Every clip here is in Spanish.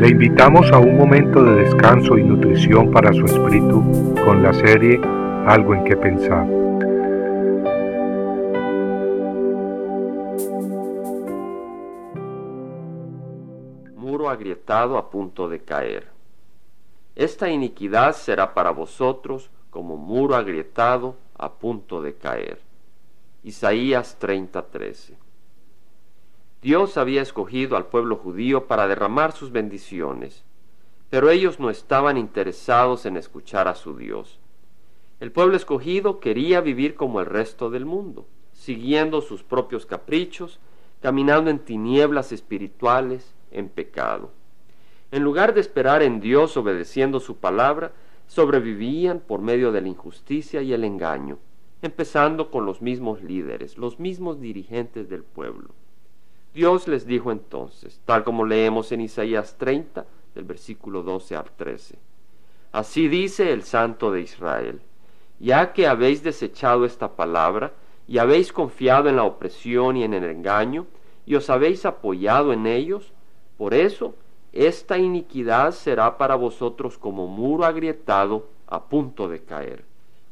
Le invitamos a un momento de descanso y nutrición para su espíritu con la serie Algo en que pensar. Muro agrietado a punto de caer. Esta iniquidad será para vosotros como muro agrietado a punto de caer. Isaías 30:13 Dios había escogido al pueblo judío para derramar sus bendiciones, pero ellos no estaban interesados en escuchar a su Dios. El pueblo escogido quería vivir como el resto del mundo, siguiendo sus propios caprichos, caminando en tinieblas espirituales, en pecado. En lugar de esperar en Dios obedeciendo su palabra, sobrevivían por medio de la injusticia y el engaño, empezando con los mismos líderes, los mismos dirigentes del pueblo. Dios les dijo entonces, tal como leemos en Isaías 30, del versículo 12 al 13. Así dice el Santo de Israel, ya que habéis desechado esta palabra, y habéis confiado en la opresión y en el engaño, y os habéis apoyado en ellos, por eso esta iniquidad será para vosotros como muro agrietado a punto de caer,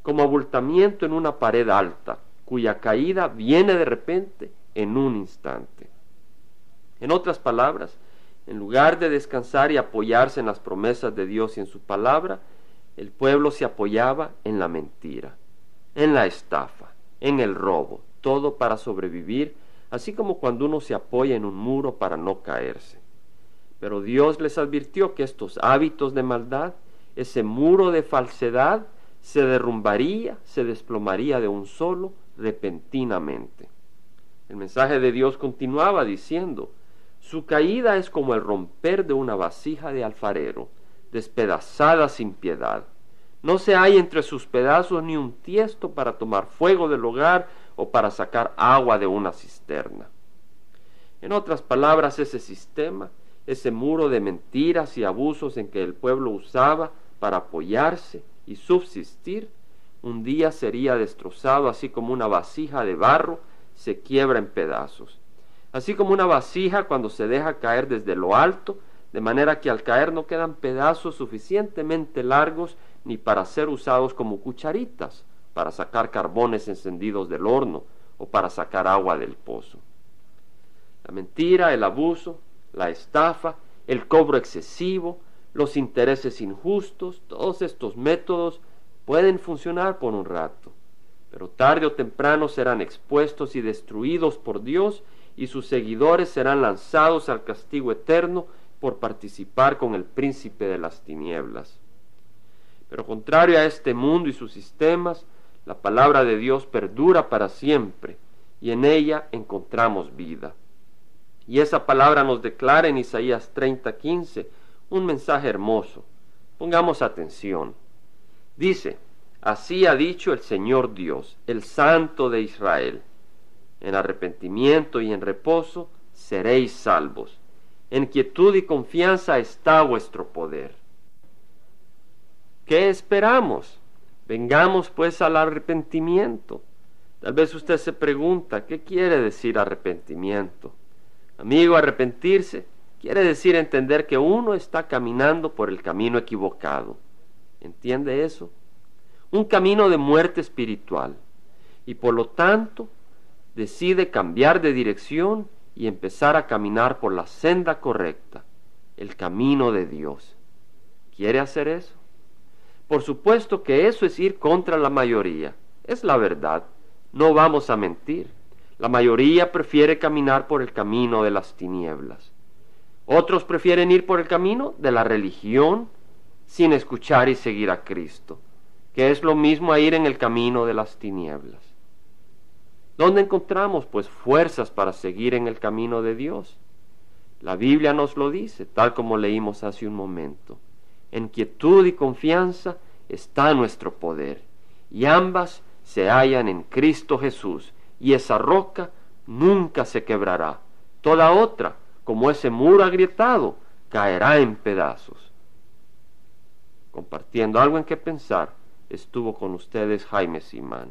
como abultamiento en una pared alta, cuya caída viene de repente en un instante. En otras palabras, en lugar de descansar y apoyarse en las promesas de Dios y en su palabra, el pueblo se apoyaba en la mentira, en la estafa, en el robo, todo para sobrevivir, así como cuando uno se apoya en un muro para no caerse. Pero Dios les advirtió que estos hábitos de maldad, ese muro de falsedad, se derrumbaría, se desplomaría de un solo repentinamente. El mensaje de Dios continuaba diciendo, su caída es como el romper de una vasija de alfarero, despedazada sin piedad. No se hay entre sus pedazos ni un tiesto para tomar fuego del hogar o para sacar agua de una cisterna. En otras palabras, ese sistema, ese muro de mentiras y abusos en que el pueblo usaba para apoyarse y subsistir, un día sería destrozado así como una vasija de barro se quiebra en pedazos así como una vasija cuando se deja caer desde lo alto, de manera que al caer no quedan pedazos suficientemente largos ni para ser usados como cucharitas, para sacar carbones encendidos del horno o para sacar agua del pozo. La mentira, el abuso, la estafa, el cobro excesivo, los intereses injustos, todos estos métodos pueden funcionar por un rato, pero tarde o temprano serán expuestos y destruidos por Dios y sus seguidores serán lanzados al castigo eterno por participar con el príncipe de las tinieblas. Pero contrario a este mundo y sus sistemas, la palabra de Dios perdura para siempre y en ella encontramos vida. Y esa palabra nos declara en Isaías 30:15 un mensaje hermoso. Pongamos atención. Dice, así ha dicho el Señor Dios, el Santo de Israel en arrepentimiento y en reposo seréis salvos. En quietud y confianza está vuestro poder. ¿Qué esperamos? Vengamos pues al arrepentimiento. Tal vez usted se pregunta, ¿qué quiere decir arrepentimiento? Amigo, arrepentirse quiere decir entender que uno está caminando por el camino equivocado. ¿Entiende eso? Un camino de muerte espiritual. Y por lo tanto, decide cambiar de dirección y empezar a caminar por la senda correcta, el camino de Dios. ¿Quiere hacer eso? Por supuesto que eso es ir contra la mayoría. Es la verdad. No vamos a mentir. La mayoría prefiere caminar por el camino de las tinieblas. Otros prefieren ir por el camino de la religión sin escuchar y seguir a Cristo, que es lo mismo a ir en el camino de las tinieblas. ¿Dónde encontramos pues fuerzas para seguir en el camino de Dios? La Biblia nos lo dice, tal como leímos hace un momento. En quietud y confianza está nuestro poder, y ambas se hallan en Cristo Jesús, y esa roca nunca se quebrará. Toda otra, como ese muro agrietado, caerá en pedazos. Compartiendo algo en que pensar, estuvo con ustedes Jaime Simán.